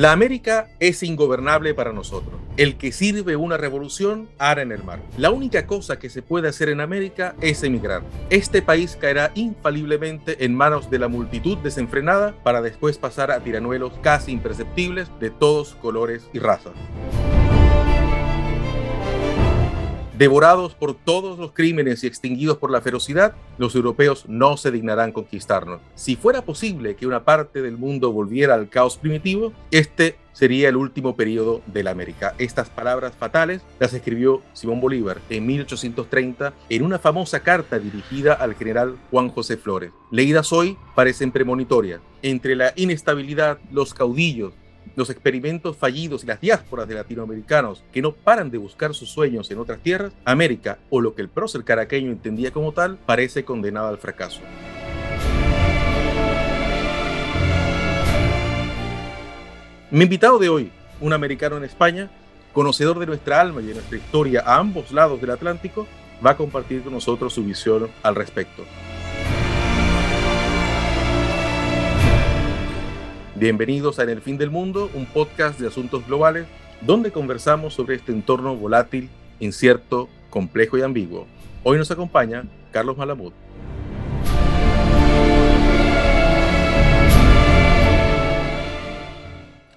La América es ingobernable para nosotros. El que sirve una revolución hará en el mar. La única cosa que se puede hacer en América es emigrar. Este país caerá infaliblemente en manos de la multitud desenfrenada para después pasar a tiranuelos casi imperceptibles de todos colores y razas. Devorados por todos los crímenes y extinguidos por la ferocidad, los europeos no se dignarán conquistarnos. Si fuera posible que una parte del mundo volviera al caos primitivo, este sería el último periodo de la América. Estas palabras fatales las escribió Simón Bolívar en 1830 en una famosa carta dirigida al general Juan José Flores. Leídas hoy parecen premonitorias. Entre la inestabilidad, los caudillos, los experimentos fallidos y las diásporas de latinoamericanos que no paran de buscar sus sueños en otras tierras, América, o lo que el prócer caraqueño entendía como tal, parece condenada al fracaso. Mi invitado de hoy, un americano en España, conocedor de nuestra alma y de nuestra historia a ambos lados del Atlántico, va a compartir con nosotros su visión al respecto. Bienvenidos a En el Fin del Mundo, un podcast de asuntos globales donde conversamos sobre este entorno volátil, incierto, complejo y ambiguo. Hoy nos acompaña Carlos Malamud.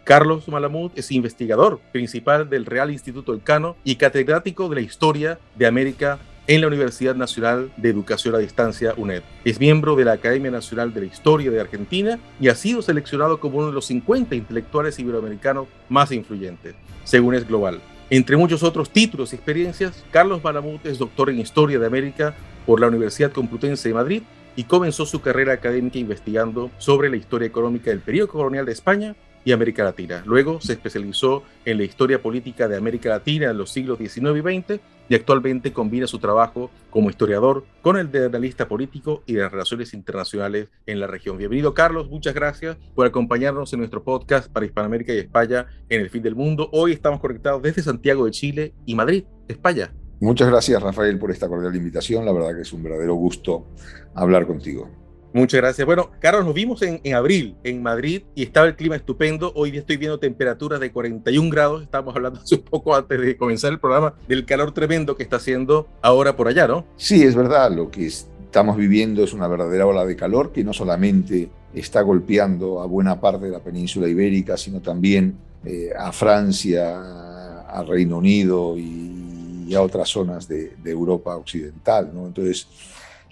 Carlos Malamud es investigador principal del Real Instituto Elcano y catedrático de la historia de América en la Universidad Nacional de Educación a Distancia, UNED. Es miembro de la Academia Nacional de la Historia de Argentina y ha sido seleccionado como uno de los 50 intelectuales iberoamericanos más influyentes, según es global. Entre muchos otros títulos y experiencias, Carlos Malamud es doctor en Historia de América por la Universidad Complutense de Madrid y comenzó su carrera académica investigando sobre la historia económica del periodo colonial de España y América Latina. Luego se especializó en la historia política de América Latina en los siglos XIX y XX y actualmente combina su trabajo como historiador con el de analista político y de las relaciones internacionales en la región. Bienvenido Carlos, muchas gracias por acompañarnos en nuestro podcast para Hispanoamérica y España en el fin del mundo. Hoy estamos conectados desde Santiago de Chile y Madrid, España. Muchas gracias Rafael por esta cordial invitación, la verdad que es un verdadero gusto hablar contigo. Muchas gracias. Bueno, Carlos, nos vimos en, abril en Madrid y estaba el clima estupendo. Hoy día estoy viendo temperaturas de 41 grados. Estábamos hablando hace poco antes de comenzar el programa del calor tremendo que está haciendo ahora por allá, ¿no? Sí, es verdad. Lo que estamos viviendo es una verdadera ola de calor que no solamente está golpeando a buena parte de la península ibérica, sino también eh, a Francia, a Reino Unido y, a otras zonas de, de Europa occidental, ¿no? Entonces,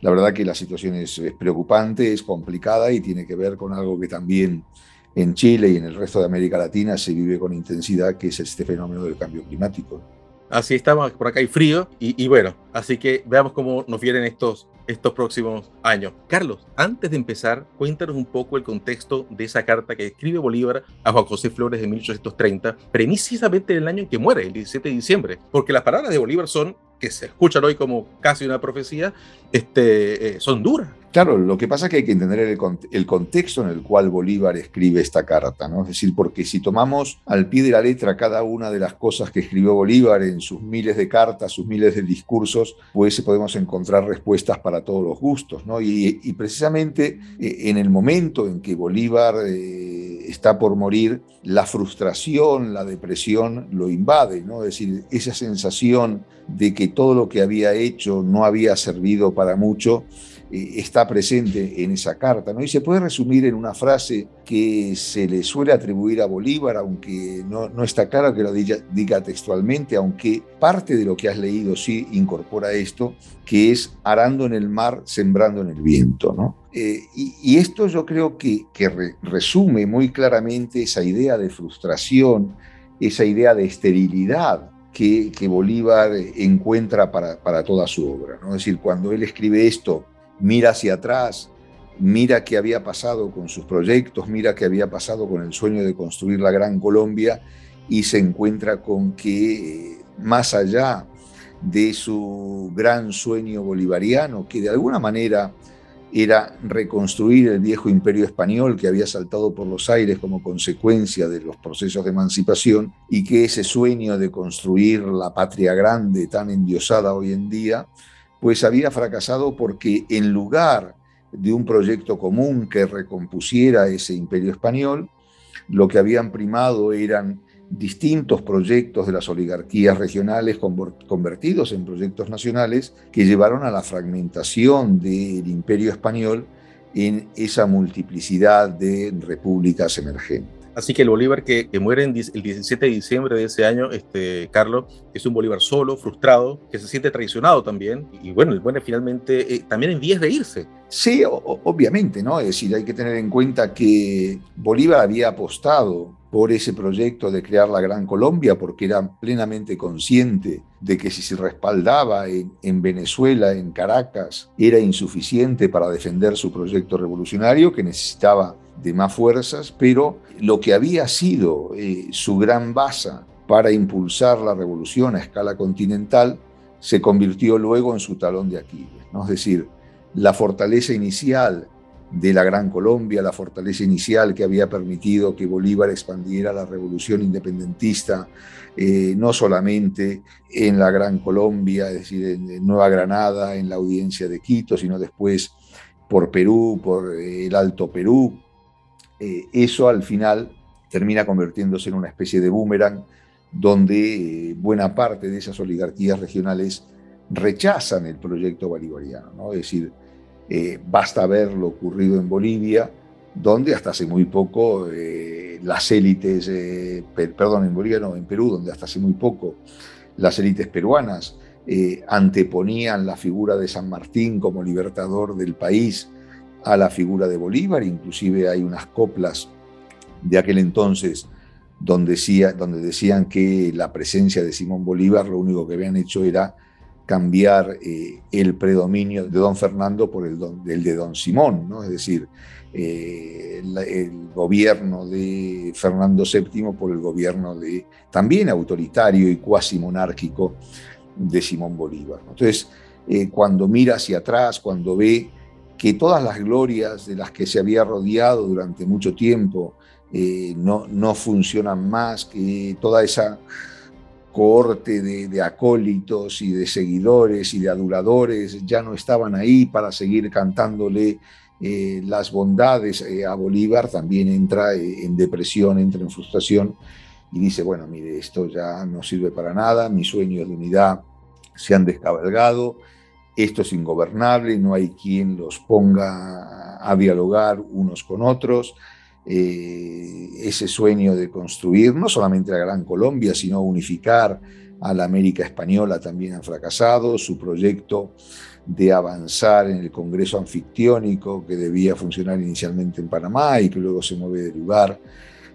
la verdad que la situación es, preocupante, es complicada y tiene que ver con algo que también en Chile y en el resto de América Latina se vive con intensidad, que es este fenómeno del cambio climático. Así estamos, por acá hay frío y, bueno, así que veamos cómo nos vienen estos, estos próximos años. Carlos, antes de empezar, cuéntanos un poco el contexto de esa carta que escribe Bolívar a Juan José Flores de 1830, precisamente en el año en que muere, el 17 de diciembre, porque las palabras de Bolívar son que se escuchan hoy como casi una profecía, este, eh, son duras. Claro, lo que pasa es que hay que entender el, contexto en el cual Bolívar escribe esta carta, ¿no? Es decir, porque si tomamos al pie de la letra cada una de las cosas que escribió Bolívar en sus miles de cartas, sus miles de discursos, pues podemos encontrar respuestas para todos los gustos, ¿no? Y, precisamente eh, en el momento en que Bolívar eh, está por morir, la frustración, la depresión lo invade, ¿no? Es decir, esa sensación de que todo lo que había hecho no había servido para mucho, está presente en esa carta. ¿no? Y se puede resumir en una frase que se le suele atribuir a Bolívar, aunque no, no está claro que lo diga, textualmente, aunque parte de lo que has leído sí incorpora esto, que es arando en el mar, sembrando en el viento. ¿no? Eh, y, esto yo creo que, que resume muy claramente esa idea de frustración, esa idea de esterilidad que, que, Bolívar encuentra para, para, toda su obra. ¿no? Es decir, cuando él escribe esto mira hacia atrás, mira qué había pasado con sus proyectos, mira qué había pasado con el sueño de construir la Gran Colombia y se encuentra con que eh, más allá de su gran sueño bolivariano, que de alguna manera era reconstruir el viejo imperio español que había saltado por los aires como consecuencia de los procesos de emancipación y que ese sueño de construir la patria grande tan endiosada hoy en día pues había fracasado porque en lugar de un proyecto común que recompusiera ese imperio español, lo que habían primado eran distintos proyectos de las oligarquías regionales convertidos en proyectos nacionales que llevaron a la fragmentación del imperio español en esa multiplicidad de repúblicas emergentes. Así que el Bolívar que, muere el 17 de diciembre de ese año, este, Carlos, es un Bolívar solo, frustrado, que se siente traicionado también. Y bueno, el bueno finalmente eh, también en vías de irse. Sí, obviamente, ¿no? Es decir, hay que tener en cuenta que Bolívar había apostado por ese proyecto de crear la Gran Colombia, porque era plenamente consciente de que si se respaldaba en, Venezuela, en Caracas, era insuficiente para defender su proyecto revolucionario, que necesitaba de más fuerzas, pero lo que había sido eh, su gran base para impulsar la revolución a escala continental se convirtió luego en su talón de Aquiles. Es decir, la fortaleza inicial de la Gran Colombia, la fortaleza inicial que había permitido que Bolívar expandiera la revolución independentista, eh, no solamente en la Gran Colombia, es decir, en Nueva Granada, en la audiencia de Quito, sino después por Perú, por eh, el Alto Perú, eh, eso al final termina convirtiéndose en una especie de boomerang donde eh, buena parte de esas oligarquías regionales rechazan el proyecto bolivariano. ¿no? Es decir, eh, basta ver lo ocurrido en Bolivia, donde hasta hace muy poco las élites, perdón, en Bolivia no, en Perú, donde hasta hace muy poco las élites peruanas anteponían la figura de San Martín como libertador del país a la figura de Bolívar, inclusive hay unas coplas de aquel entonces donde, decía, donde decían que la presencia de Simón Bolívar lo único que habían hecho era cambiar eh, el predominio de don Fernando por el, de don Simón, ¿no? es decir, eh, el gobierno de Fernando VII por el gobierno de, también autoritario y cuasi monárquico de Simón Bolívar. Entonces, eh, cuando mira hacia atrás, cuando ve que todas las glorias de las que se había rodeado durante mucho tiempo eh, no, no funcionan más, que toda esa cohorte de, acólitos y de seguidores y de aduladores ya no estaban ahí para seguir cantándole eh, las bondades eh, a Bolívar, también entra en depresión, entra en frustración y dice, bueno, mire, esto ya no sirve para nada, mis sueños de unidad se han descabalgado, esto es ingobernable, no hay quien los ponga a dialogar unos con otros. Eh, ese sueño de construir no solamente la Gran Colombia, sino unificar a la América Española también ha fracasado. Su proyecto de avanzar en el Congreso Anfictiónico, que debía funcionar inicialmente en Panamá y que luego se mueve de lugar,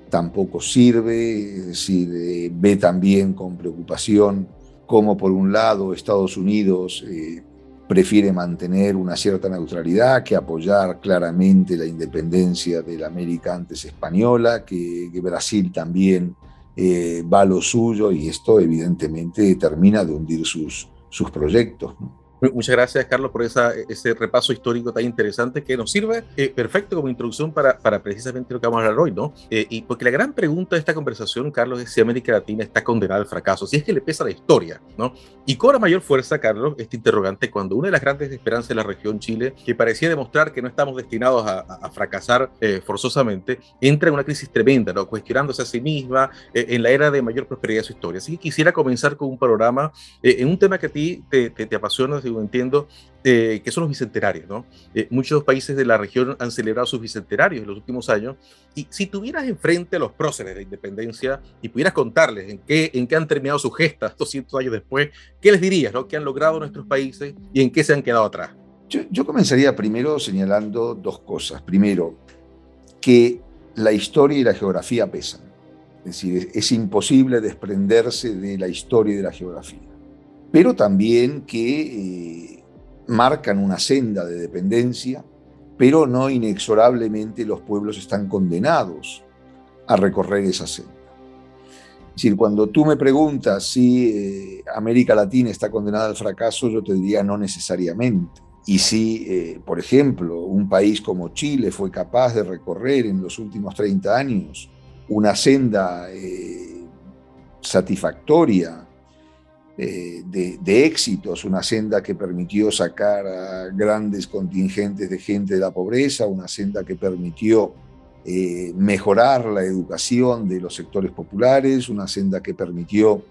tampoco sirve. Es decir, eh, ve también con preocupación cómo por un lado Estados Unidos eh, prefiere mantener una cierta neutralidad que apoyar claramente la independencia de la América antes española, que, Brasil también eh, va a lo suyo y esto evidentemente termina de hundir sus, sus proyectos. Muchas gracias, Carlos, por esa, ese repaso histórico tan interesante que nos sirve eh, perfecto como introducción para, para, precisamente lo que vamos a hablar hoy, ¿no? Eh, y porque la gran pregunta de esta conversación, Carlos, es si América Latina está condenada al fracaso, si es que le pesa la historia, ¿no? Y cobra mayor fuerza, Carlos, este interrogante cuando una de las grandes esperanzas de la región Chile, que parecía demostrar que no estamos destinados a, a fracasar eh, forzosamente, entra en una crisis tremenda, ¿no? Cuestionándose a sí misma en la era de mayor prosperidad de su historia. Así que quisiera comenzar con un panorama en un tema que a ti te, te, te apasiona entiendo, eh, que son los bicentenarios. ¿no? Eh, muchos países de la región han celebrado sus bicentenarios en los últimos años. Y si tuvieras enfrente a los próceres de independencia y pudieras contarles en qué, en qué han terminado sus gestas 200 años después, ¿qué les dirías? ¿no? ¿Qué han logrado nuestros países y en qué se han quedado atrás? Yo, yo comenzaría primero señalando dos cosas. Primero, que la historia y la geografía pesan. Es decir, es imposible desprenderse de la historia y de la geografía pero también que eh, marcan una senda de dependencia, pero no inexorablemente los pueblos están condenados a recorrer esa senda. Es decir, cuando tú me preguntas si eh, América Latina está condenada al fracaso, yo te diría no necesariamente. Y si, eh, por ejemplo, un país como Chile fue capaz de recorrer en los últimos 30 años una senda satisfactoria eh, de, éxitos, una senda que permitió sacar a grandes contingentes de gente de la pobreza, una senda que permitió eh, mejorar la educación de los sectores populares, una senda que permitió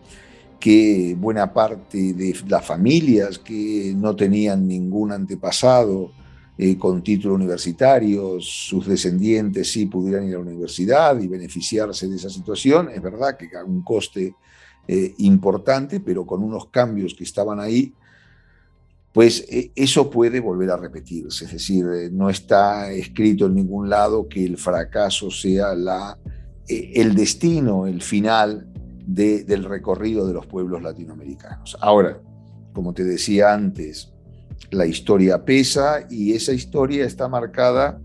que buena parte de las familias que no tenían ningún antepasado eh, con título universitario, sus descendientes sí pudieran ir a la universidad y beneficiarse de esa situación. Es verdad que a un coste eh, importante, pero con unos cambios que estaban ahí, pues eh, eso puede volver a repetirse. Es decir, no está escrito en ningún lado que el fracaso sea la, el destino, el final del recorrido de los pueblos latinoamericanos. Ahora, como te decía antes, la historia pesa y esa historia está marcada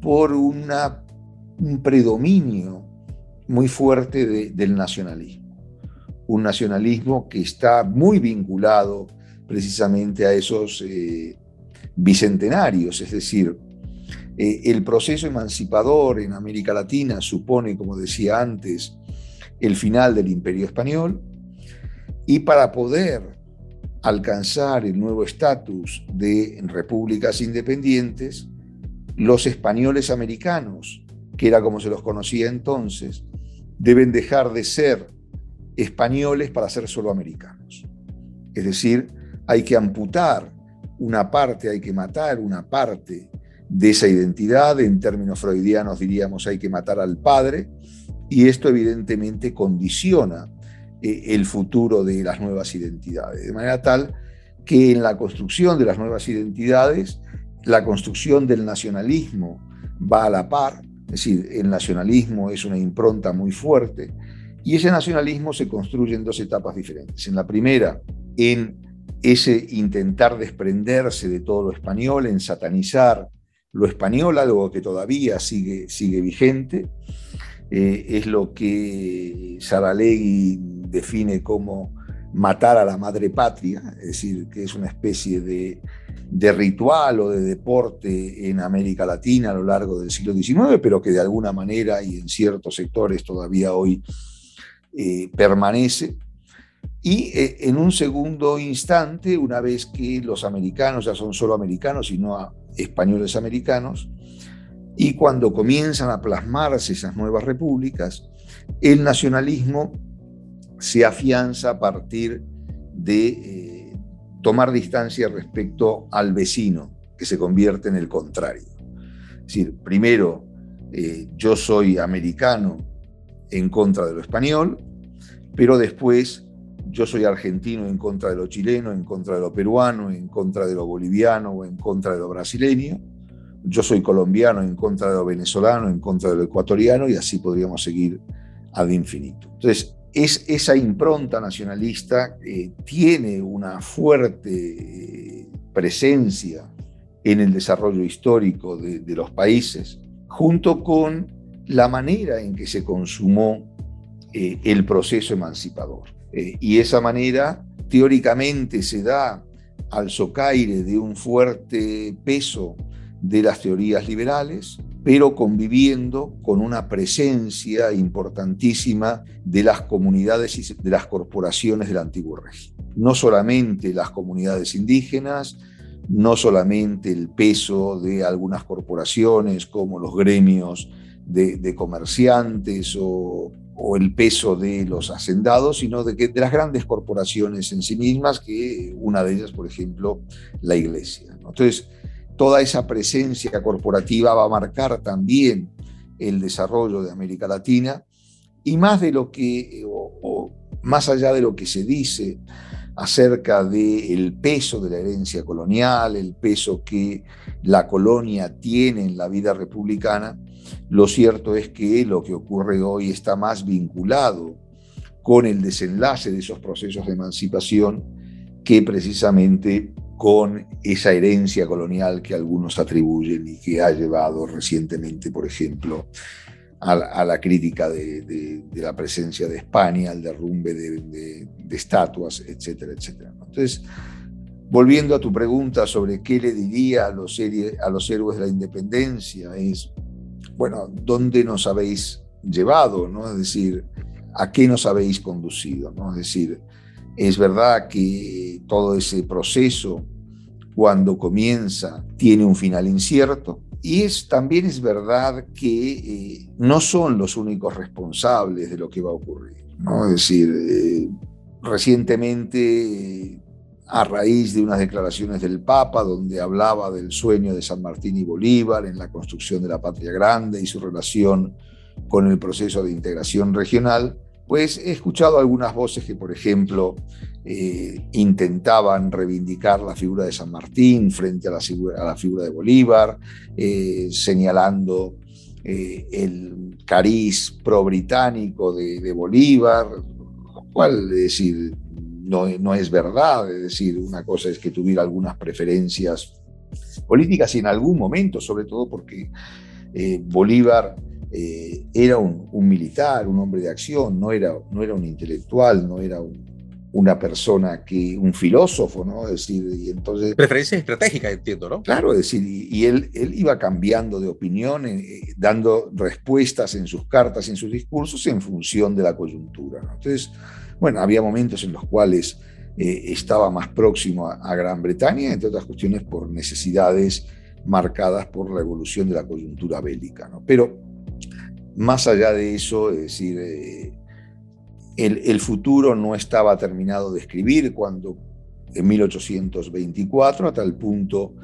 por un predominio muy fuerte del nacionalismo. Un nacionalismo que está muy vinculado precisamente a esos eh, bicentenarios, es decir, eh, el proceso emancipador en América Latina supone, como decía antes, el final del imperio español. Y para poder alcanzar el nuevo estatus de repúblicas independientes, los españoles americanos, que era como se los conocía entonces, deben dejar de ser españoles para ser solo americanos. Es decir, hay que amputar una parte, hay que matar una parte de esa identidad, en términos freudianos diríamos hay que matar al padre, y esto evidentemente condiciona eh, el futuro de las nuevas identidades, de manera tal que en la construcción de las nuevas identidades, la construcción del nacionalismo va a la par, es decir, el nacionalismo es una impronta muy fuerte, y ese nacionalismo se construye en dos etapas diferentes. En la primera, en ese intentar desprenderse de todo lo español, en satanizar lo español, algo que todavía sigue, vigente, eh, es lo que Saralegui define como matar a la madre patria, es decir, que es una especie de, ritual o de deporte en América Latina a lo largo del siglo XIX, pero que de alguna manera y en ciertos sectores todavía hoy eh, permanece. Y eh, en un segundo instante, una vez que los americanos ya son solo americanos y no españoles americanos, y cuando comienzan a plasmarse esas nuevas repúblicas, el nacionalismo se afianza a partir de eh, tomar distancia respecto al vecino, que se convierte en el contrario. Es decir, primero, yo soy americano en contra de lo español, pero después yo soy argentino en contra de lo chileno, en contra de lo peruano, en contra de lo boliviano o en contra de lo brasileño yo soy colombiano en contra de lo venezolano, en contra de lo ecuatoriano, y así podríamos seguir ad infinito. Entonces, es, esa impronta nacionalista eh, tiene una fuerte eh, presencia en el desarrollo histórico de, los países, junto con la manera en que se consumó eh, el proceso emancipador. y esa manera teóricamente se da al socaire de un fuerte peso de las teorías liberales, pero conviviendo con una presencia importantísima de las comunidades y de las corporaciones del antiguo régimen. No solamente las comunidades indígenas, no solamente el peso de algunas corporaciones como los gremios de, comerciantes o, el peso de los hacendados, sino de, de las grandes corporaciones en sí mismas, que una de ellas, por ejemplo, la iglesia. Entonces, toda esa presencia corporativa va a marcar también el desarrollo de América Latina y más de lo que, o, más allá de lo que se dice acerca del peso de la herencia colonial, el peso que la colonia tiene en la vida republicana, lo cierto es que lo que ocurre hoy está más vinculado con el desenlace de esos procesos de emancipación que precisamente con esa herencia colonial que algunos atribuyen y que ha llevado recientemente, por ejemplo, a, la crítica de, la presencia de España, al derrumbe de, estatuas, etcétera, etcétera. Entonces, volviendo a tu pregunta sobre qué le diría a los, a los héroes de la independencia, es, bueno, ¿dónde nos habéis llevado? ¿no? Es decir, ¿a qué nos habéis conducido? ¿no? Es decir, es verdad que todo ese proceso, cuando comienza, tiene un final incierto. Y también es verdad que eh, no son los únicos responsables de lo que va a ocurrir. ¿no? Es decir, eh, recientemente, a raíz de unas declaraciones del Papa, donde hablaba del sueño de San Martín y Bolívar en la construcción de la patria grande y su relación con el proceso de integración regional, pues he escuchado algunas voces que, por ejemplo, eh, intentaban reivindicar la figura de San Martín frente a la, figura de Bolívar, eh, señalando eh, el cariz pro-británico de, Bolívar, lo cual, es decir, no, no es verdad, es decir, una cosa es que tuviera algunas preferencias políticas y en algún momento, sobre todo porque Bolívar eh, era un, militar, un hombre de acción, no era, no era un intelectual, no era una persona que, un filósofo, ¿no? Es decir, y entonces... Preferencias estratégicas, entiendo, ¿no? Claro, es decir, y, él, él iba cambiando de opinión, eh, dando respuestas en sus cartas, en sus discursos, en función de la coyuntura, Entonces, bueno, había momentos en los cuales eh, estaba más próximo a, Gran Bretaña, entre otras cuestiones por necesidades marcadas por la evolución de la coyuntura bélica, ¿no? Pero más allá de eso, es decir, eh, el, futuro no estaba terminado de escribir cuando en 1824, a tal punto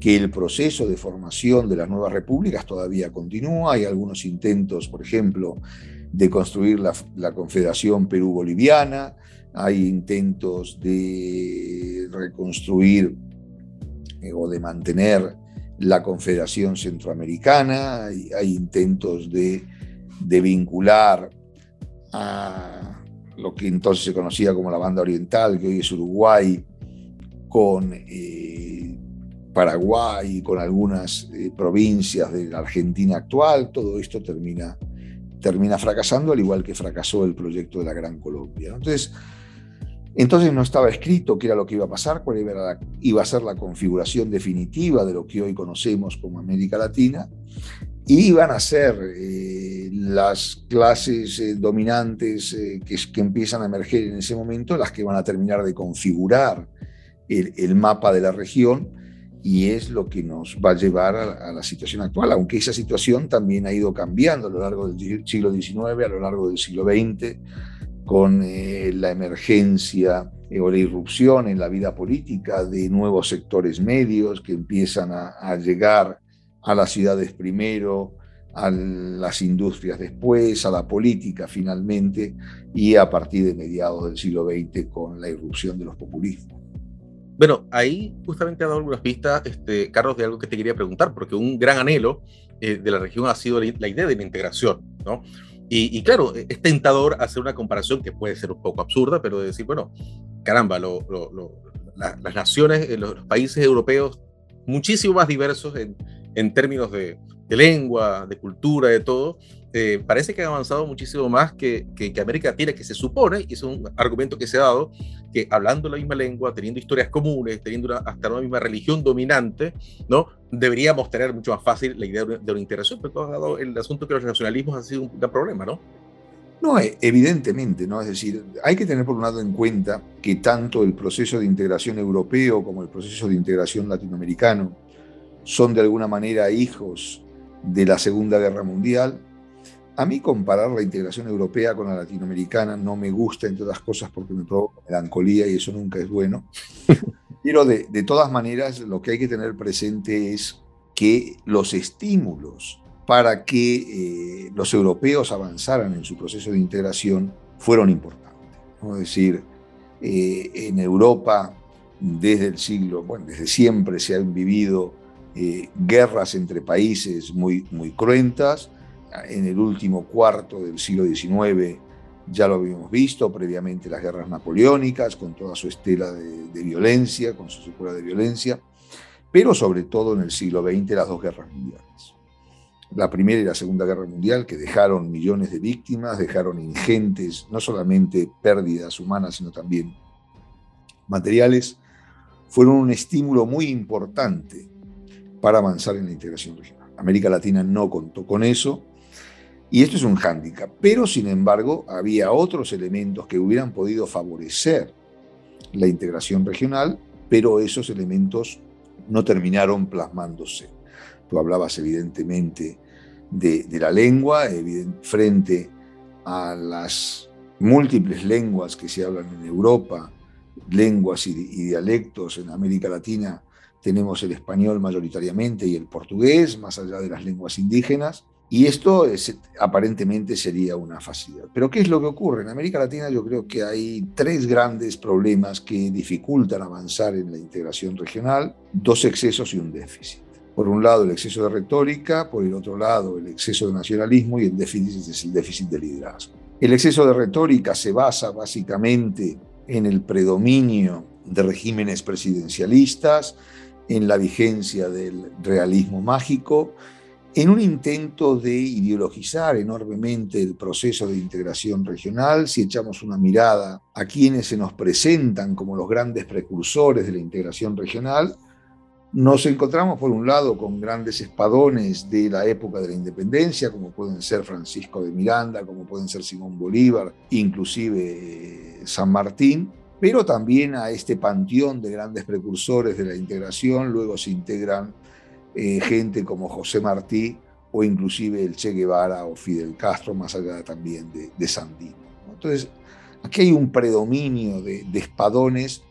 que el proceso de formación de las nuevas repúblicas todavía continúa. Hay algunos intentos, por ejemplo, de construir la, la Confederación Perú-Boliviana, hay intentos de reconstruir eh, o de mantener la Confederación Centroamericana, hay intentos de de vincular a lo que entonces se conocía como la banda oriental, que hoy es Uruguay, con eh, Paraguay y con algunas eh, provincias de la Argentina actual, todo esto termina, termina fracasando, al igual que fracasó el proyecto de la Gran Colombia. Entonces, entonces no estaba escrito qué era lo que iba a pasar, cuál iba iba a ser la configuración definitiva de lo que hoy conocemos como América Latina, iban a ser eh, las clases eh, dominantes eh, que, que, empiezan a emerger en ese momento las que van a terminar de configurar el, mapa de la región y es lo que nos va a llevar a, a, la situación actual, aunque esa situación también ha ido cambiando a lo largo del siglo XIX, a lo largo del siglo XX, con la emergencia o la irrupción en la vida política de nuevos sectores medios que empiezan a, a llegar a las ciudades primero, a las industrias después, a la política finalmente, y a partir de mediados del siglo XX con la irrupción de los populismos. Bueno, ahí justamente ha dado algunas pistas, este, Carlos, de algo que te quería preguntar, porque un gran anhelo eh, de la región ha sido la, idea de la integración, ¿no? Y, claro, es tentador hacer una comparación que puede ser un poco absurda, pero decir, bueno, caramba, las naciones, eh, los países europeos muchísimo más diversos en, en términos de, lengua, de cultura, de todo, eh, parece que ha avanzado muchísimo más que, que, América tiene, que se supone, y es un argumento que se ha dado, que hablando la misma lengua, teniendo historias comunes, teniendo hasta una misma religión dominante, ¿no? deberíamos tener mucho más fácil la idea de una, integración, pero todo dado el asunto que los nacionalismos han sido un gran problema, ¿no? No, e, evidentemente, ¿no? Es decir, hay que tener por un lado en cuenta que tanto el proceso de integración europeo como el proceso de integración latinoamericano son de alguna manera hijos de la Segunda Guerra Mundial. A mí comparar la integración europea con la latinoamericana no me gusta, entre otras cosas, porque me provoca melancolía y eso nunca es bueno. Pero de, todas maneras, lo que hay que tener presente es que los estímulos para que eh, los europeos avanzaran en su proceso de integración fueron importantes. Es decir, eh, en Europa, desde el siglo, bueno, desde siempre se han vivido eh, guerras entre países muy, muy cruentas. En el último cuarto del siglo XIX ya lo habíamos visto, previamente las guerras napoleónicas, con toda su estela de, violencia, con su secuela de violencia, pero sobre todo en el siglo XX las dos guerras mundiales. La Primera y la Segunda Guerra Mundial, que dejaron millones de víctimas, dejaron ingentes, no solamente pérdidas humanas, sino también materiales, fueron un estímulo muy importante para avanzar en la integración regional. América Latina no contó con eso y esto es un hándicap, pero sin embargo había otros elementos que hubieran podido favorecer la integración regional, pero esos elementos no terminaron plasmándose. Tú hablabas evidentemente de, la lengua, frente a las múltiples lenguas que se hablan en Europa, lenguas y, dialectos en América Latina, tenemos el español mayoritariamente y el portugués, más allá de las lenguas indígenas, y esto aparentemente sería una facilidad. Pero ¿qué es lo que ocurre? En América Latina yo creo que hay tres grandes problemas que dificultan avanzar en la integración regional, dos excesos y un déficit. Por un lado el exceso de retórica, por el otro lado el exceso de nacionalismo y el déficit es el déficit de liderazgo. El exceso de retórica se basa básicamente en el predominio de regímenes presidencialistas, en la vigencia del realismo mágico en un intento de ideologizar enormemente el proceso de integración regional, si echamos una mirada a quienes se nos presentan como los grandes precursores de la integración regional, nos encontramos por un lado con grandes espadones de la época de la independencia, como pueden ser Francisco de Miranda, como pueden ser Simón Bolívar, inclusive eh, San Martín, pero también a este panteón de grandes precursores de la integración, luego se integran eh, gente como José Martí o inclusive el Che Guevara o Fidel Castro, más allá también de, Sandino. Entonces, aquí hay un predominio de, espadones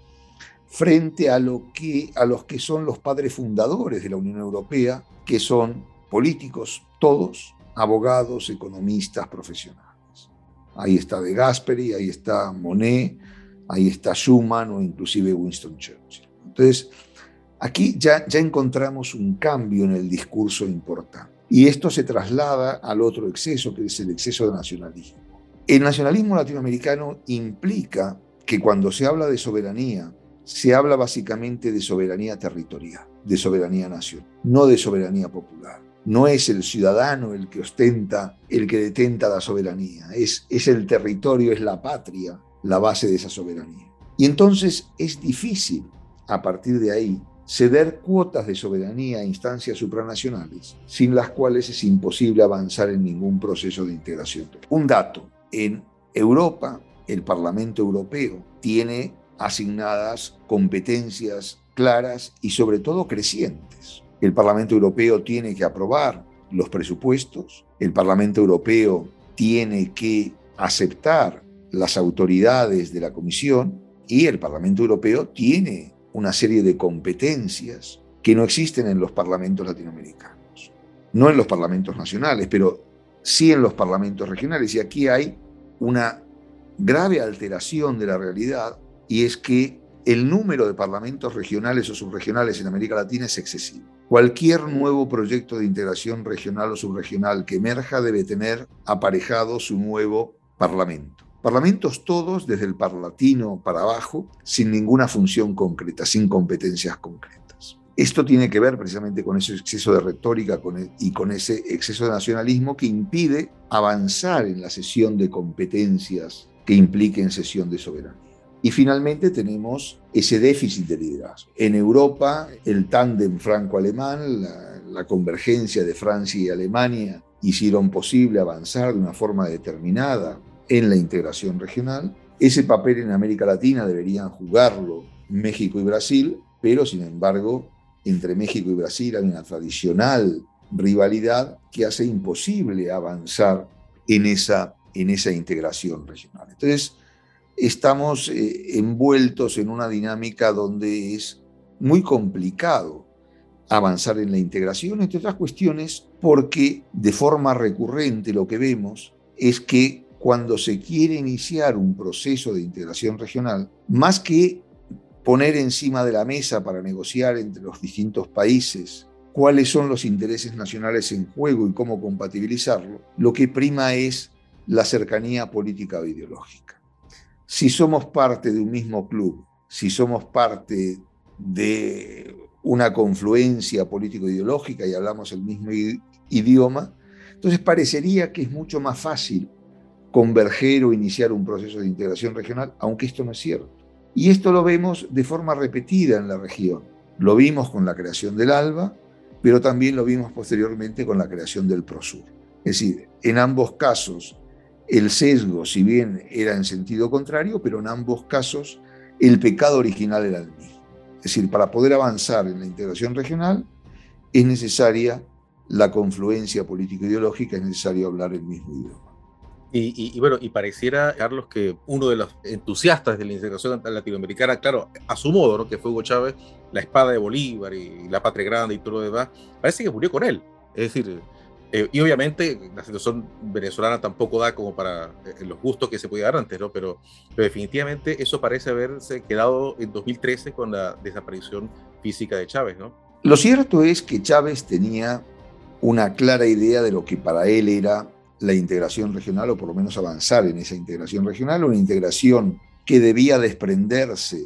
frente a los que son los padres fundadores de la Unión Europea, que son políticos todos, abogados, economistas, profesionales. Ahí está De Gasperi, ahí está Monet, ahí está Schuman o inclusive Winston Churchill. Entonces, Aquí ya, ya encontramos un cambio en el discurso importante. Y esto se traslada al otro exceso, que es el exceso de nacionalismo. El nacionalismo latinoamericano implica que cuando se habla de soberanía, se habla básicamente de soberanía territorial, de soberanía nacional, no de soberanía popular. No es el ciudadano el que ostenta, el que detenta la soberanía, es, es el territorio, es la patria la base de esa soberanía. Y entonces es difícil, a partir de ahí, ceder cuotas de soberanía a instancias supranacionales, sin las cuales es imposible avanzar en ningún proceso de integración. Un dato, en Europa, el Parlamento Europeo tiene asignadas competencias claras y sobre todo crecientes. El Parlamento Europeo tiene que aprobar los presupuestos, el Parlamento Europeo tiene que aceptar las autoridades de la Comisión y el Parlamento Europeo tiene una serie de competencias que no existen en los parlamentos latinoamericanos. No en los parlamentos nacionales, pero sí en los parlamentos regionales. Y aquí hay una grave alteración de la realidad y es que el número de parlamentos regionales o subregionales en América Latina es excesivo. Cualquier nuevo proyecto de integración regional o subregional que emerja debe tener aparejado su nuevo parlamento. Parlamentos todos, desde el parlatino para abajo, sin ninguna función concreta, sin competencias concretas. Esto tiene que ver precisamente con ese exceso de retórica e, y con ese exceso de nacionalismo que impide avanzar en la sesión de competencias que impliquen sesión de soberanía. Y finalmente tenemos ese déficit de liderazgo. En Europa, el tándem franco-alemán, la, la convergencia de Francia y Alemania hicieron posible avanzar de una forma determinada en la integración regional. Ese papel en América Latina deberían jugarlo México y Brasil, pero sin embargo, entre México y Brasil hay una tradicional rivalidad que hace imposible avanzar en esa, en esa integración regional. Entonces, estamos eh, envueltos en una dinámica donde es muy complicado avanzar en la integración, entre otras cuestiones, porque de forma recurrente lo que vemos es que cuando se quiere iniciar un proceso de integración regional, más que poner encima de la mesa para negociar entre los distintos países cuáles son los intereses nacionales en juego y cómo compatibilizarlo, lo que prima es la cercanía política o ideológica. Si somos parte de un mismo club, si somos parte de una confluencia político-ideológica y hablamos el mismo idioma, entonces parecería que es mucho más fácil converger o iniciar un proceso de integración regional, aunque esto no es cierto. Y esto lo vemos de forma repetida en la región. Lo vimos con la creación del ALBA, pero también lo vimos posteriormente con la creación del PROSUR. Es decir, en ambos casos el sesgo, si bien era en sentido contrario, pero en ambos casos el pecado original era el mismo. Es decir, para poder avanzar en la integración regional es necesaria la confluencia político-ideológica, es necesario hablar el mismo idioma. Y, bueno, y pareciera, Carlos, que uno de los entusiastas de la integración latinoamericana, claro, a su modo, ¿no? que fue Hugo Chávez, la espada de Bolívar y la patria grande y todo lo demás, parece que murió con él. Es decir, eh, y obviamente la situación venezolana tampoco da como para eh, los gustos que se podía dar antes, ¿no? Pero, definitivamente eso parece haberse quedado en 2013 con la desaparición física de Chávez, ¿no? Lo cierto es que Chávez tenía una clara idea de lo que para él era la integración regional, o por lo menos avanzar en esa integración regional, una integración que debía desprenderse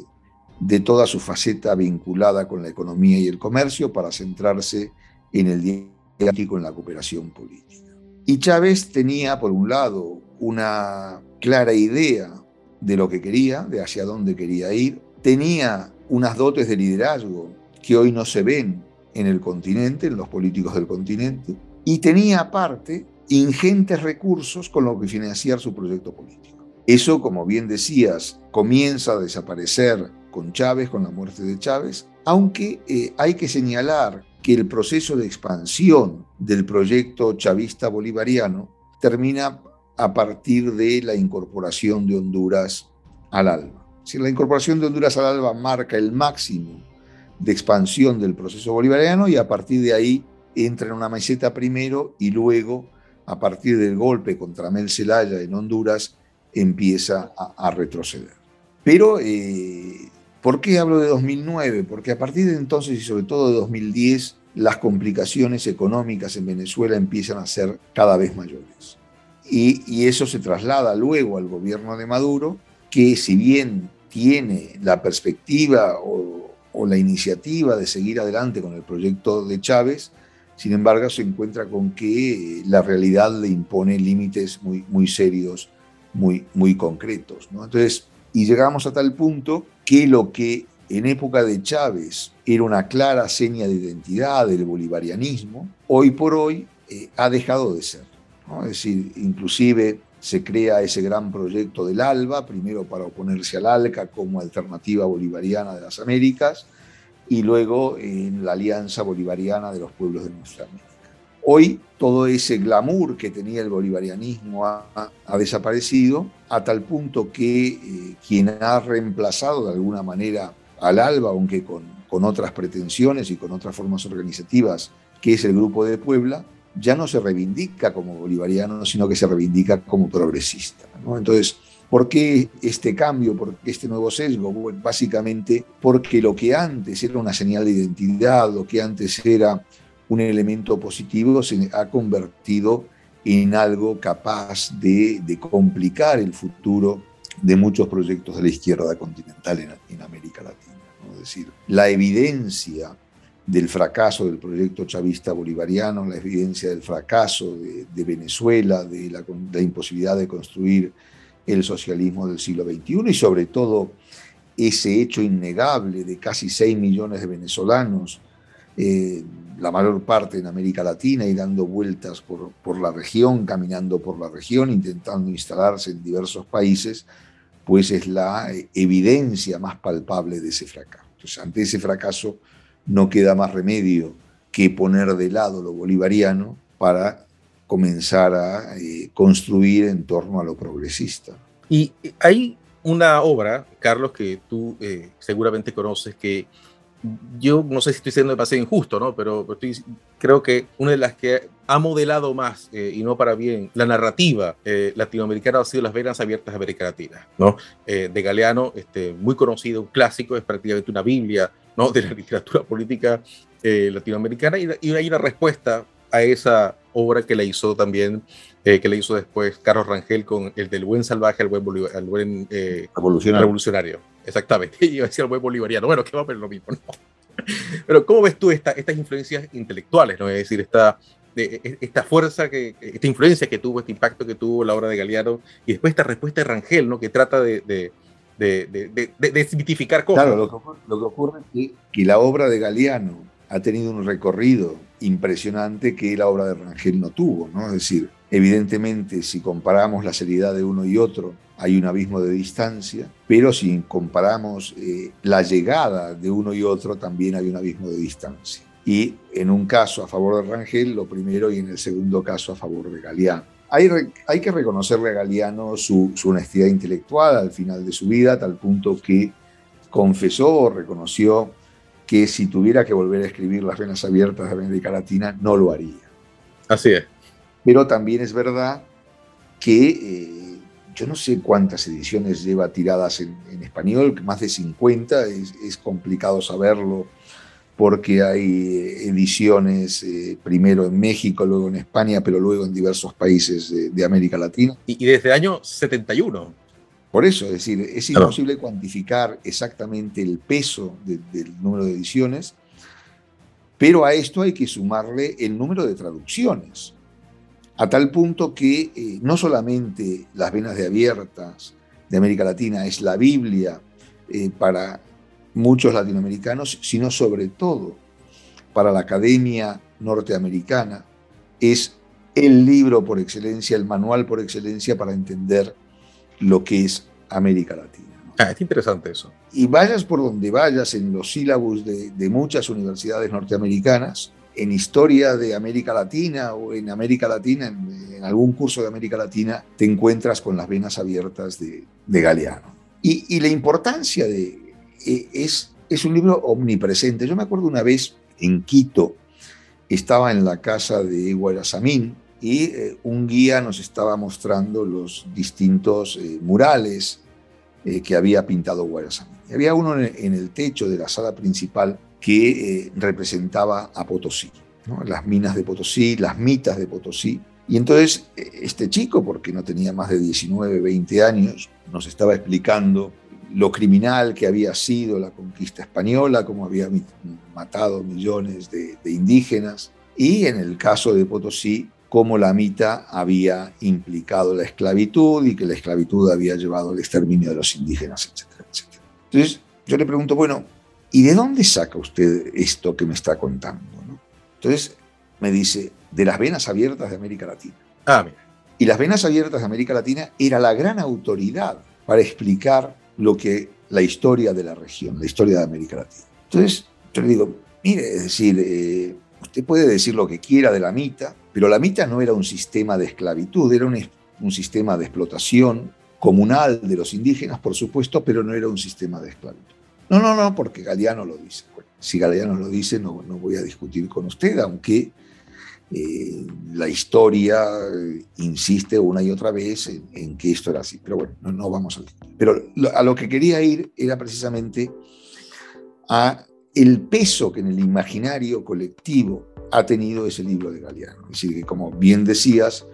de toda su faceta vinculada con la economía y el comercio para centrarse en el diálogo en la cooperación política. Y Chávez tenía, por un lado, una clara idea de lo que quería, de hacia dónde quería ir, tenía unas dotes de liderazgo que hoy no se ven en el continente, en los políticos del continente, y tenía aparte ingentes recursos con los que financiar su proyecto político. Eso, como bien decías, comienza a desaparecer con Chávez, con la muerte de Chávez, aunque eh, hay que señalar que el proceso de expansión del proyecto chavista bolivariano termina a partir de la incorporación de Honduras al ALBA. Si la incorporación de Honduras al ALBA marca el máximo de expansión del proceso bolivariano y a partir de ahí entra en una meseta primero y luego a partir del golpe contra Mel Zelaya en Honduras, empieza a, retroceder. Pero, eh, ¿por qué hablo de 2009? Porque a partir de entonces y sobre todo de 2010, las complicaciones económicas en Venezuela empiezan a ser cada vez mayores. Y, eso se traslada luego al gobierno de Maduro, que si bien tiene la perspectiva o, o la iniciativa de seguir adelante con el proyecto de Chávez, sin embargo, se encuentra con que la realidad le impone límites muy, muy serios, muy, muy concretos. Entonces, y llegamos a tal punto que lo que en época de Chávez era una clara seña de identidad del bolivarianismo, hoy por hoy eh, ha dejado de ser. ¿no? Es decir, inclusive se crea ese gran proyecto del ALBA, primero para oponerse al ALCA como alternativa bolivariana de las Américas, y luego en la Alianza Bolivariana de los Pueblos de Nuestra América. Hoy todo ese glamour que tenía el bolivarianismo ha, desaparecido a tal punto que eh, quien ha reemplazado de alguna manera al ALBA, aunque con, con otras pretensiones y con otras formas organizativas, que es el Grupo de Puebla, ya no se reivindica como bolivariano, sino que se reivindica como progresista. Entonces, ¿Por qué este cambio? ¿Por este nuevo sesgo? Básicamente porque lo que antes era una señal de identidad, lo que antes era un elemento positivo, se ha convertido en algo capaz de, complicar el futuro de muchos proyectos de la izquierda continental en, América Latina. Es decir, la evidencia del fracaso del proyecto chavista bolivariano, la evidencia del fracaso de, Venezuela, de la imposibilidad de construir el socialismo del siglo XXI y sobre todo ese hecho innegable de casi 6 millones de venezolanos, eh, la mayor parte en América Latina y dando vueltas por, por la región, caminando por la región, intentando instalarse en diversos países, pues es la eh, evidencia más palpable de ese fracaso. Entonces, ante ese fracaso no queda más remedio que poner de lado lo bolivariano para comenzar a eh, construir en torno a lo progresista. Y hay una obra, Carlos, que tú eh, seguramente conoces, que yo no sé si estoy siendo demasiado injusto, ¿no? Pero, creo que una de las que ha modelado más, eh, y no para bien, la narrativa latinoamericana ha sido Las Venas Abiertas de América Latina, ¿no? de Galeano, este, muy conocido, un clásico, es prácticamente una Biblia, ¿no? De la literatura política latinoamericana, y, y hay una respuesta a esa obra que le hizo también, eh, que le hizo después Carlos Rangel con el del buen salvaje al buen, buen eh, revolucionario. Exactamente, y iba a decir al buen bolivariano. Bueno, que va a ver lo mismo, ¿no? Pero ¿cómo ves tú esta, estas influencias intelectuales, ¿no? Es decir, esta, e, esta fuerza, que, esta influencia que tuvo, este impacto que tuvo la obra de Galeano, y después esta respuesta de Rangel, ¿no? Que trata de, de de, de, de, desmitificar cosas. Claro, lo que, ocurre, lo que ocurre es que, que, la obra de Galeano ha tenido un recorrido impresionante que la obra de Rangel no tuvo, ¿no? Es decir, evidentemente si comparamos la seriedad de uno y otro, hay un abismo de distancia, pero si comparamos eh, la llegada de uno y otro, también hay un abismo de distancia. y en un caso a favor de Rangel, lo primero, y en el segundo caso a favor de Galeano. Hay, hay que reconocerle a Galeano su, su honestidad intelectual al final de su vida, tal punto que confesó o reconoció que si tuviera que volver a escribir Las venas abiertas de América Latina, no lo haría. Así es. Pero también es verdad que eh, yo no sé cuántas ediciones lleva tiradas en, español, más de 50, es, complicado saberlo porque hay eh, ediciones eh, primero en México, luego en España, pero luego en diversos países de, América Latina. Y, desde el año 71. Por eso, es decir, es imposible cuantificar exactamente el peso del número de ediciones, pero a esto hay que sumarle el número de traducciones, a tal punto que eh, no solamente las venas de abiertas de América Latina es la Biblia eh, para muchos latinoamericanos, sino sobre todo para la Academia Norteamericana, es el libro por excelencia, el manual por excelencia para entender lo que es América Latina. Ah, es interesante eso. Y vayas por donde vayas en los sílabos de, muchas universidades norteamericanas, en historia de América Latina o en América Latina, en, algún curso de América Latina, te encuentras con las venas abiertas de, Galeano. Y, la importancia de... E, es, es un libro omnipresente. Yo me acuerdo una vez en Quito, estaba en la casa de Guarasamín, y eh, un guía nos estaba mostrando los distintos eh, murales eh, que había pintado Guarasamín. Había uno en el techo de la sala principal que representaba a Potosí, las minas de Potosí, las mitas de Potosí. Y entonces este chico, porque no tenía más de 19, 20 años, nos estaba explicando lo criminal que había sido la conquista española, cómo había matado millones de indígenas, y en el caso de Potosí, cómo la mita había implicado la esclavitud y que la esclavitud había llevado al exterminio de los indígenas, etcétera, etcétera. Entonces yo le pregunto, bueno, ¿y de dónde saca usted esto que me está contando? Entonces me dice, de las venas abiertas de América Latina. Ah, mira. Y las venas abiertas de América Latina era la gran autoridad para explicar lo que la historia de la región, la historia de América Latina. Entonces yo le digo, mire, es decir, eh, usted puede decir lo que quiera de la mita, pero la mita no era un sistema de esclavitud, era un, sistema de explotación comunal de los indígenas, por supuesto, pero no era un sistema de esclavitud. No, no, no, porque Galeano lo dice. si Galeano lo dice, no, no voy a discutir con usted, aunque eh, la historia insiste una y otra vez en, que esto era así. Pero bueno, no, vamos a. Pero a lo que quería ir era precisamente a el peso que en el imaginario colectivo ha tenido ese libro de Galeano. Es decir, que como bien decías,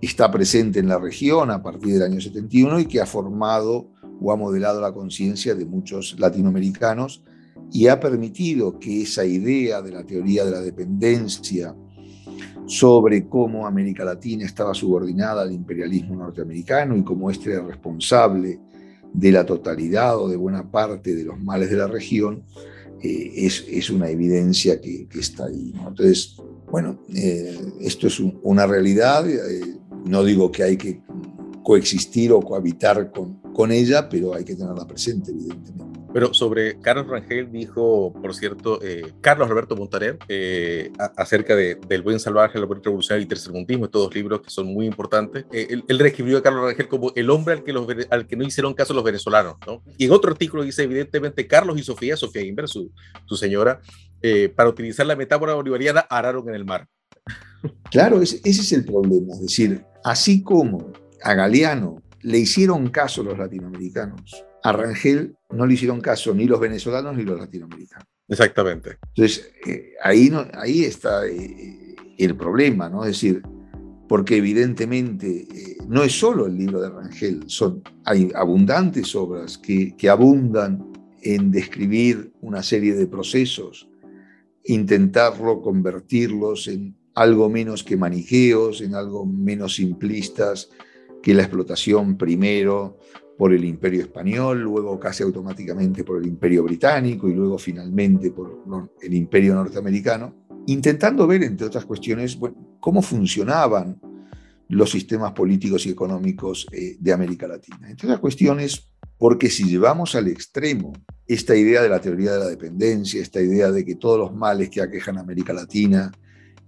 está presente en la región a partir del año 71 y que ha formado o ha modelado la conciencia de muchos latinoamericanos y ha permitido que esa idea de la teoría de la dependencia sobre cómo América Latina estaba subordinada al imperialismo norteamericano y cómo este era responsable de la totalidad o de buena parte de los males de la región, eh, es, es, una evidencia que, que está ahí. Entonces, bueno, eh, esto es una realidad. Eh, no digo que hay que coexistir o cohabitar con, con ella, pero hay que tenerla presente, evidentemente. Pero sobre Carlos Rangel dijo, por cierto, eh, Carlos Alberto Montaner, eh, acerca de, del buen salvaje, la buena revolucionaria y tercermundismo, estos dos libros que son muy importantes. Eh, él, él, describió a Carlos Rangel como el hombre al que, los, al que no hicieron caso los venezolanos. ¿no? Y en otro artículo dice, evidentemente, Carlos y Sofía, Sofía Inver, su, su señora, para utilizar la metáfora bolivariana, araron en el mar. Claro, ese, ese es el problema. Es decir, así como a Galeano le hicieron caso los latinoamericanos, a Rangel no le hicieron caso ni los venezolanos ni los latinoamericanos. Exactamente. Entonces, eh, ahí, no, ahí está eh, el problema, ¿no? Es decir, porque evidentemente eh, no es solo el libro de Rangel, son, hay abundantes obras que, que abundan en describir una serie de procesos, intentarlo convertirlos en algo menos que maniqueos, en algo menos simplistas que la explotación primero por el imperio español, luego casi automáticamente por el imperio británico y luego finalmente por el imperio norteamericano, intentando ver, entre otras cuestiones, cómo funcionaban los sistemas políticos y económicos eh, de América Latina. Entre otras cuestiones, Porque si llevamos al extremo esta idea de la teoría de la dependencia, esta idea de que todos los males que aquejan a América Latina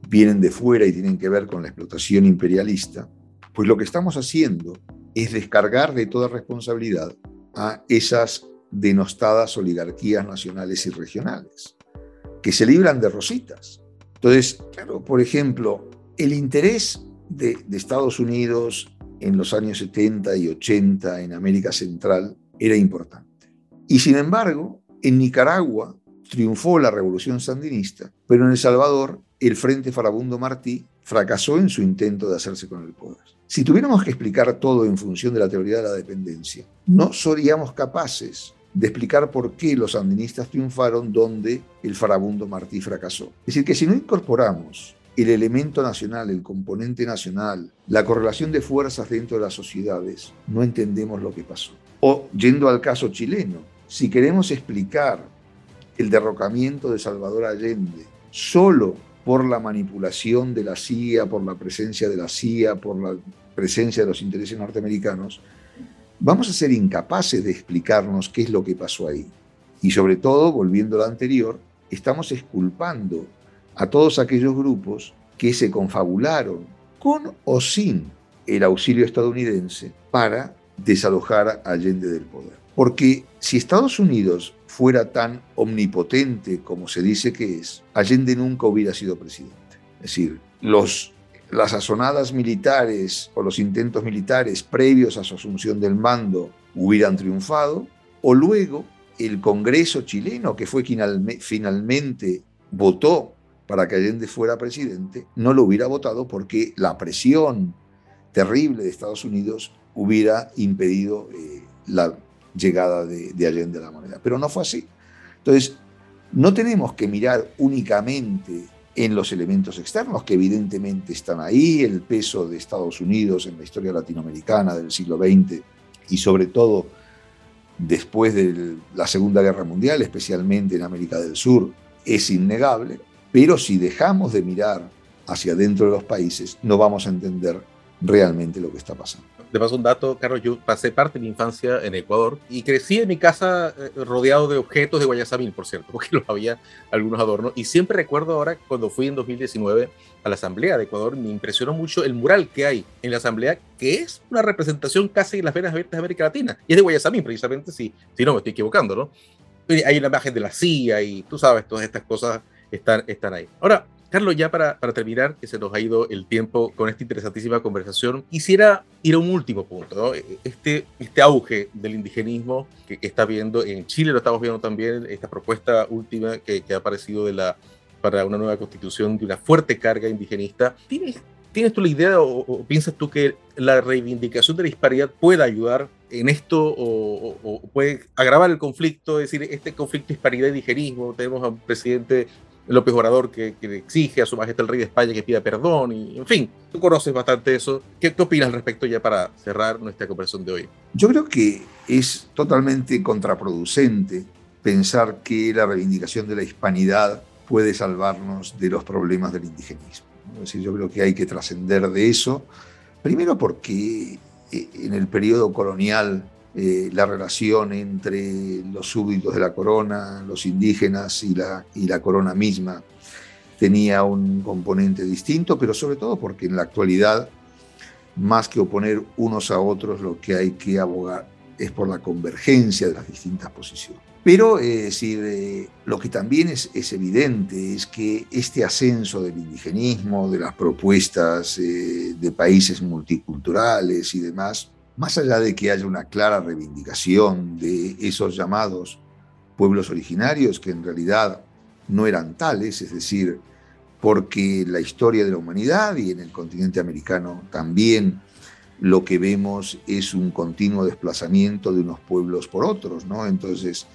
vienen de fuera y tienen que ver con la explotación imperialista, pues lo que estamos haciendo es descargar de toda responsabilidad a esas denostadas oligarquías nacionales y regionales, que se libran de rositas. Entonces, claro, por ejemplo, el interés de, de Estados Unidos en los años 70 y 80 en América Central era importante. Y sin embargo, en Nicaragua triunfó la revolución sandinista, pero en El Salvador el Frente Farabundo Martí fracasó en su intento de hacerse con el poder. Si tuviéramos que explicar todo en función de la teoría de la dependencia, no seríamos capaces de explicar por qué los sandinistas triunfaron donde el Farabundo Martí fracasó. Es decir, que si no incorporamos el elemento nacional, el componente nacional, la correlación de fuerzas dentro de las sociedades, no entendemos lo que pasó. O yendo al caso chileno, si queremos explicar el derrocamiento de Salvador Allende solo por la manipulación de la CIA, por la presencia de la CIA, por la presencia de los intereses norteamericanos, vamos a ser incapaces de explicarnos qué es lo que pasó ahí. Y sobre todo, volviendo a lo anterior, estamos exculpando a todos aquellos grupos que se confabularon con o sin el auxilio estadounidense para desalojar a Allende del poder. Porque si Estados Unidos fuera tan omnipotente como se dice que es, Allende nunca hubiera sido presidente. Es decir, las asonadas militares o los intentos militares previos a su asunción del mando hubieran triunfado, o luego el Congreso chileno, que fue quien finalmente votó para que Allende fuera presidente, no lo hubiera votado porque la presión terrible de Estados Unidos hubiera impedido eh, la llegada de, Allende a la moneda. Pero no fue así. Entonces, no tenemos que mirar únicamente en los elementos externos, que evidentemente están ahí, el peso de Estados Unidos en la historia latinoamericana del siglo XX y sobre todo después de la Segunda Guerra Mundial, especialmente en América del Sur, es innegable, pero si dejamos de mirar hacia dentro de los países, no vamos a entender realmente lo que está pasando. De paso, un dato, Carlos, yo pasé parte de mi infancia en Ecuador y crecí en mi casa eh, rodeado de objetos de Guayasamín, por cierto, porque los había algunos adornos. Y siempre recuerdo ahora, cuando fui en 2019 a la Asamblea de Ecuador, me impresionó mucho el mural que hay en la Asamblea, que es una representación casi de las venas abiertas de América Latina. Y es de Guayasamín, precisamente, si, si no me estoy equivocando, ¿no? Hay una imagen de la CIA y tú sabes, todas estas cosas están, están ahí. Ahora, Carlos, ya para, para, terminar, que se nos ha ido el tiempo con esta interesantísima conversación, quisiera ir a un último punto, ¿no? este, este auge del indigenismo que, está viendo en Chile, lo estamos viendo también, esta propuesta última que, ha aparecido de la, para una nueva constitución de una fuerte carga indigenista. ¿Tienes, ¿Tienes tú la idea o, piensas tú que la reivindicación de la disparidad puede ayudar en esto o, puede agravar el conflicto? Es decir, este conflicto disparidad y indigenismo, tenemos a un presidente López Obrador que, exige a su majestad el rey de España que pida perdón, y en fin, tú conoces bastante eso. ¿Qué, ¿Qué, opinas al respecto ya para cerrar nuestra conversación de hoy? Yo creo que es totalmente contraproducente pensar que la reivindicación de la hispanidad puede salvarnos de los problemas del indigenismo. Es decir, yo creo que hay que trascender de eso, primero porque eh, en el periodo colonial eh, la relación entre los súbditos de la corona, los indígenas y la, y la corona misma tenía un componente distinto, pero sobre todo porque en la actualidad, más que oponer unos a otros, lo que hay que abogar es por la convergencia de las distintas posiciones. Pero eh, eh, lo que también es, es, evidente es que este ascenso del indigenismo, de las propuestas de países multiculturales y demás, más allá de que haya una clara reivindicación de esos llamados pueblos originarios, que en realidad no eran tales, es decir, porque la historia de la humanidad y en el continente americano también lo que vemos es un continuo desplazamiento de unos pueblos por otros, ¿no? Entonces,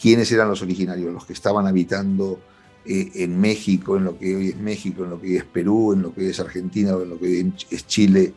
¿quiénes eran los originarios? Los que estaban habitando eh, en México, en lo que hoy es México, en lo que hoy es Perú, en lo que hoy es Argentina en lo que hoy es Chile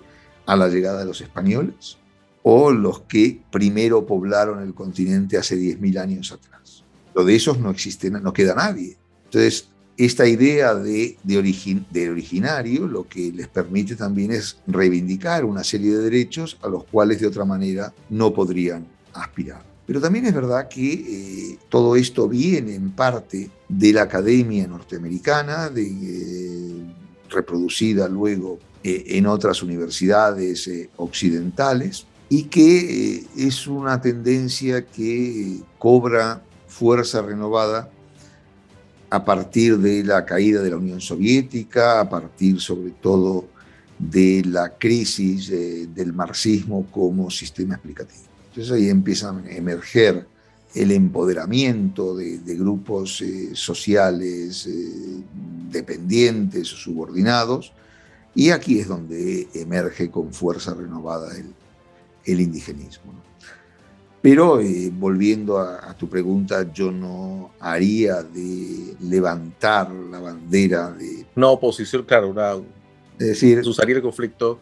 a la llegada de los españoles o los que primero poblaron el continente hace 10.000 años atrás. Lo de esos no existe, no queda nadie. Entonces, esta idea de, de, de originario lo que les permite también es reivindicar una serie de derechos a los cuales de otra manera no podrían aspirar. Pero también es verdad que eh, todo esto viene en parte de la academia norteamericana, de, eh, reproducida luego eh, en otras universidades occidentales, y que es una tendencia que cobra fuerza renovada a partir de la caída de la Unión Soviética, a partir sobre todo de la crisis del marxismo como sistema explicativo. Entonces ahí empieza a emerger el empoderamiento de, grupos eh, sociales eh, dependientes o subordinados, y aquí es donde emerge con fuerza renovada el, indigenismo. Pero eh, volviendo a, tu pregunta, yo no haría de levantar la bandera de... Una oposición, claro, una, es decir, usaría el conflicto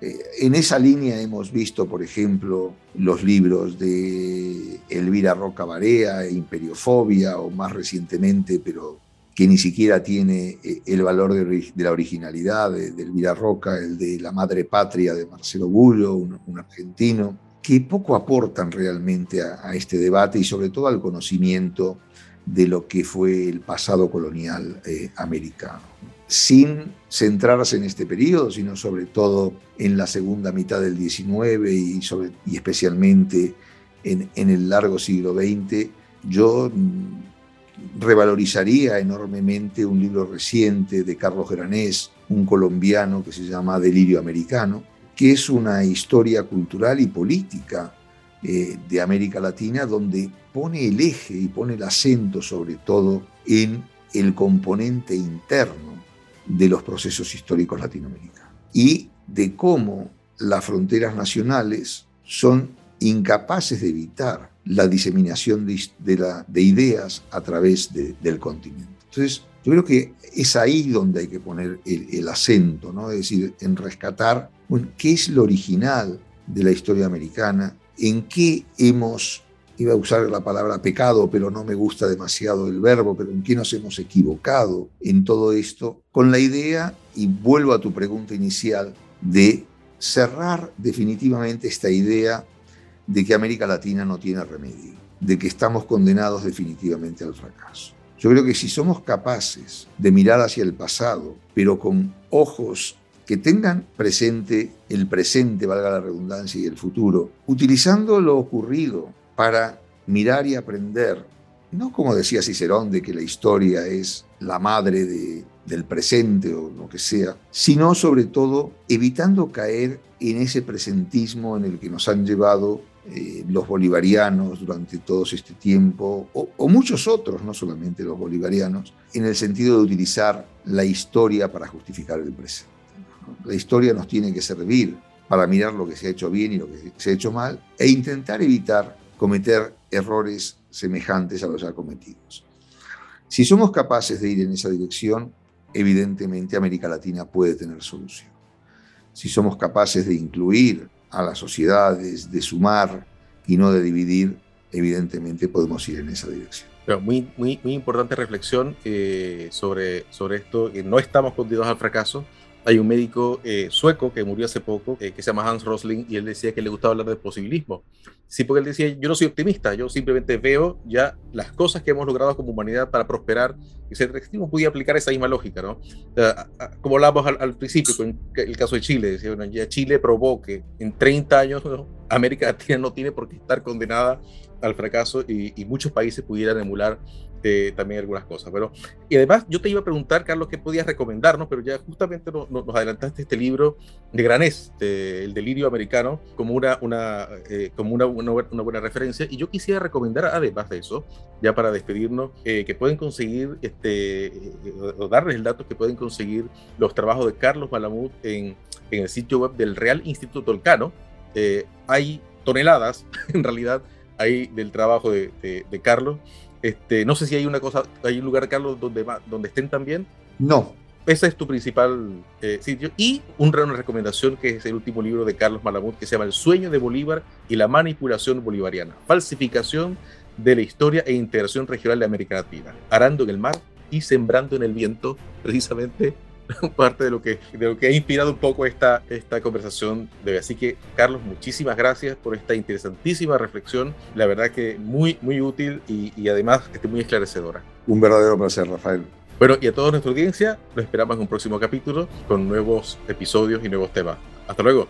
eh, en esa línea hemos visto, por ejemplo, los libros de Elvira Roca Barea, Imperiofobia, o más recientemente, pero que ni siquiera tiene eh, el valor de, la originalidad de, Elvira Roca, el de La Madre Patria de Marcelo Bullo, un, argentino, que poco aportan realmente a, este debate y sobre todo al conocimiento de lo que fue el pasado colonial eh, americano. Sin centrarse en este periodo, sino sobre todo en la segunda mitad del XIX y, y especialmente en, el largo siglo XX, yo mm, revalorizaría enormemente un libro reciente de Carlos Granés, un colombiano que se llama Delirio Americano, que es una historia cultural y política eh, de América Latina donde pone el eje y pone el acento sobre todo en el componente interno de los procesos históricos latinoamericanos y de cómo las fronteras nacionales son incapaces de evitar la diseminación de, ideas a través del continente. Entonces, yo creo que es ahí donde hay que poner el, acento, ¿no? es decir, en rescatar qué es lo original de la historia americana, en qué hemos iba a usar la palabra pecado, pero no me gusta demasiado el verbo, pero en qué nos hemos equivocado en todo esto, con la idea, y vuelvo a tu pregunta inicial, de cerrar definitivamente esta idea de que América Latina no tiene remedio, de que estamos condenados definitivamente al fracaso. Yo creo que si somos capaces de mirar hacia el pasado, pero con ojos que tengan presente el presente, valga la redundancia, y el futuro, utilizando lo ocurrido para mirar y aprender, no como decía Cicerón, de que la historia es la madre del presente o lo que sea, sino sobre todo evitando caer en ese presentismo en el que nos han llevado eh, los bolivarianos durante todo este tiempo, o, o, muchos otros, no solamente los bolivarianos, en el sentido de utilizar la historia para justificar el presente. La historia nos tiene que servir para mirar lo que se ha hecho bien y lo que se ha hecho mal e intentar evitar cometer errores semejantes a los ya cometidos. Si somos capaces de ir en esa dirección, evidentemente América Latina puede tener solución. Si somos capaces de incluir a las sociedades, de sumar y no de dividir, evidentemente podemos ir en esa dirección. Pero muy, muy, muy importante reflexión eh, sobre, sobre esto, que no estamos condenados al fracaso, hay un médico eh, sueco que murió hace poco, eh, que se llama Hans Rosling, y él decía que le gustaba hablar de posibilismo. Sí, porque él decía, yo no soy optimista, yo simplemente veo ya las cosas que hemos logrado como humanidad para prosperar, etc. Uno podía aplicar esa misma lógica, ¿no? como hablábamos al, principio, con el caso de Chile, decía, bueno, ya Chile probó que en 30 años América Latina no tiene por qué estar condenada al fracaso y, y muchos países pudieran emular eh, también algunas cosas. Pero, y además, yo te iba a preguntar, Carlos, qué podías recomendarnos, pero ya justamente nos, nos adelantaste este libro de Granés, El delirio americano, como una, una, eh, como una, una, buena referencia. Y yo quisiera recomendar, además de eso, ya para despedirnos, eh, que pueden conseguir, este, o darles el dato que pueden conseguir los trabajos de Carlos Malamud en, en el sitio web del Real Instituto Tolcano. hay toneladas, en realidad, ahí del trabajo de, de, de Carlos. Este, no sé si hay una cosa, hay un lugar, Carlos, donde, donde estén también. No. Ese es tu principal eh, sitio. Y un, una recomendación que es el último libro de Carlos Malamud, que se llama El sueño de Bolívar y la manipulación bolivariana. Falsificación de la historia e integración regional de América Latina. Arando en el mar y sembrando en el viento, precisamente parte de lo que, de lo que ha inspirado un poco esta, esta conversación de hoy. Así que, Carlos, muchísimas gracias por esta interesantísima reflexión. La verdad que muy, muy útil y, y además este, muy esclarecedora. Un verdadero placer, Rafael. Bueno, y a toda nuestra audiencia, lo esperamos en un próximo capítulo con nuevos episodios y nuevos temas. Hasta luego.